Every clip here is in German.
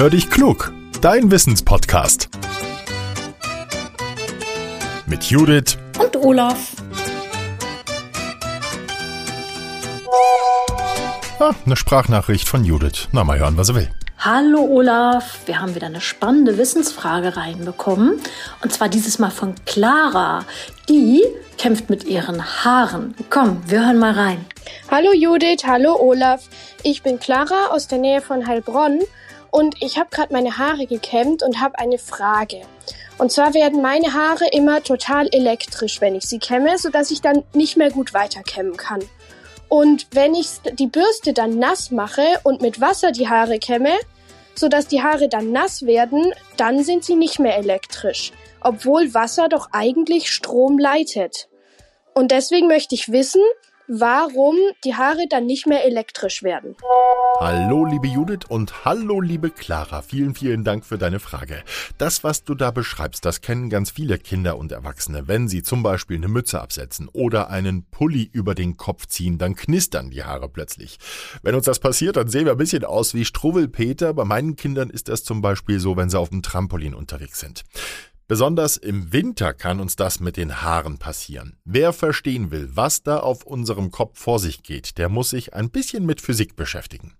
Hör dich klug, dein Wissenspodcast. Mit Judith und Olaf. Ah, eine Sprachnachricht von Judith. Na, mal hören, was er will. Hallo Olaf, wir haben wieder eine spannende Wissensfrage reinbekommen. Und zwar dieses Mal von Clara. Die kämpft mit ihren Haaren. Komm, wir hören mal rein. Hallo Judith, hallo Olaf. Ich bin Clara aus der Nähe von Heilbronn und ich habe gerade meine Haare gekämmt und habe eine Frage. Und zwar werden meine Haare immer total elektrisch, wenn ich sie kämme, sodass ich dann nicht mehr gut weiterkämmen kann. Und wenn ich die Bürste dann nass mache und mit Wasser die Haare kämme, sodass die Haare dann nass werden, dann sind sie nicht mehr elektrisch, obwohl Wasser doch eigentlich Strom leitet. Und deswegen möchte ich wissen, warum die Haare dann nicht mehr elektrisch werden. Hallo liebe Judith und hallo liebe Clara. Vielen, vielen Dank für deine Frage. Das, was du da beschreibst, das kennen ganz viele Kinder und Erwachsene. Wenn sie zum Beispiel eine Mütze absetzen oder einen Pulli über den Kopf ziehen, dann knistern die Haare plötzlich. Wenn uns das passiert, dann sehen wir ein bisschen aus wie Struwwelpeter. Bei meinen Kindern ist das zum Beispiel so, wenn sie auf dem Trampolin unterwegs sind. Besonders im Winter kann uns das mit den Haaren passieren. Wer verstehen will, was da auf unserem Kopf vor sich geht, der muss sich ein bisschen mit Physik beschäftigen.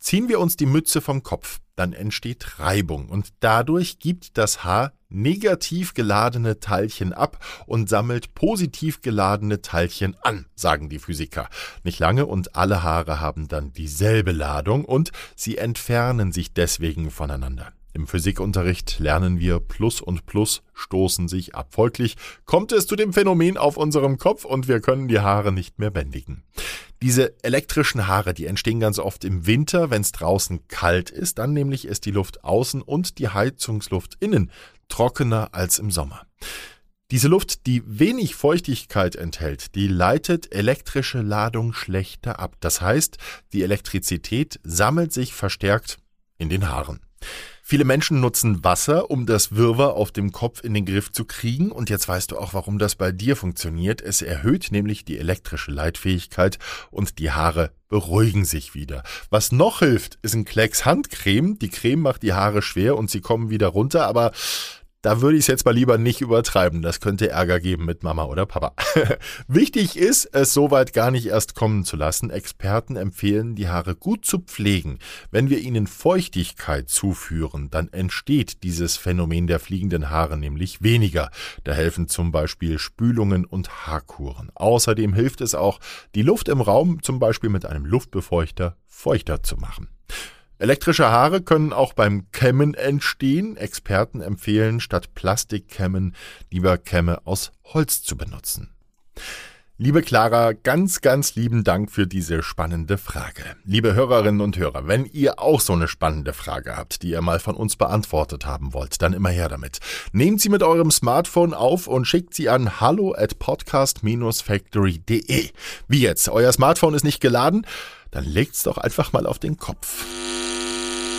Ziehen wir uns die Mütze vom Kopf, dann entsteht Reibung und dadurch gibt das Haar negativ geladene Teilchen ab und sammelt positiv geladene Teilchen an, sagen die Physiker. Nicht lange und alle Haare haben dann dieselbe Ladung und sie entfernen sich deswegen voneinander. Im Physikunterricht lernen wir, Plus und Plus stoßen sich ab. Folglich kommt es zu dem Phänomen auf unserem Kopf und wir können die Haare nicht mehr bändigen. Diese elektrischen Haare, die entstehen ganz oft im Winter, wenn es draußen kalt ist, dann nämlich ist die Luft außen und die Heizungsluft innen trockener als im Sommer. Diese Luft, die wenig Feuchtigkeit enthält, die leitet elektrische Ladung schlechter ab. Das heißt, die Elektrizität sammelt sich verstärkt in den Haaren. Viele Menschen nutzen Wasser, um das Wirrwarr auf dem Kopf in den Griff zu kriegen. Und jetzt weißt du auch, warum das bei dir funktioniert. Es erhöht nämlich die elektrische Leitfähigkeit und die Haare beruhigen sich wieder. Was noch hilft, ist ein Klecks Handcreme. Die Creme macht die Haare schwer und sie kommen wieder runter, aber da würde ich es jetzt mal lieber nicht übertreiben. Das könnte Ärger geben mit Mama oder Papa. Wichtig ist, es soweit gar nicht erst kommen zu lassen. Experten empfehlen, die Haare gut zu pflegen. Wenn wir ihnen Feuchtigkeit zuführen, dann entsteht dieses Phänomen der fliegenden Haare nämlich weniger. Da helfen zum Beispiel Spülungen und Haarkuren. Außerdem hilft es auch, die Luft im Raum zum Beispiel mit einem Luftbefeuchter feuchter zu machen. Elektrische Haare können auch beim Kämmen entstehen. Experten empfehlen, statt Plastikkämmen lieber Kämme aus Holz zu benutzen. Liebe Clara, ganz, ganz lieben Dank für diese spannende Frage. Liebe Hörerinnen und Hörer, wenn ihr auch so eine spannende Frage habt, die ihr mal von uns beantwortet haben wollt, dann immer her damit. Nehmt sie mit eurem Smartphone auf und schickt sie an hallo at podcast-factory.de. Wie jetzt? Euer Smartphone ist nicht geladen? Dann legt's doch einfach mal auf den Kopf.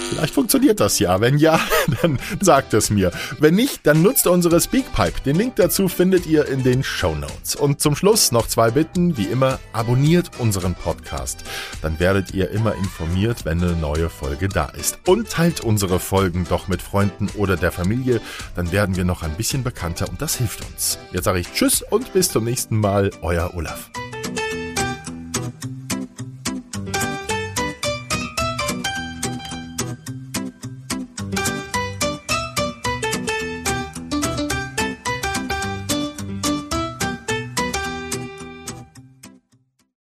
Vielleicht funktioniert das ja. Wenn ja, dann sagt es mir. Wenn nicht, dann nutzt unsere Speakpipe. Den Link dazu findet ihr in den Show Notes. Und zum Schluss noch zwei Bitten. Wie immer, abonniert unseren Podcast. Dann werdet ihr immer informiert, wenn eine neue Folge da ist. Und teilt unsere Folgen doch mit Freunden oder der Familie. Dann werden wir noch ein bisschen bekannter und das hilft uns. Jetzt sage ich Tschüss und bis zum nächsten Mal. Euer Olaf.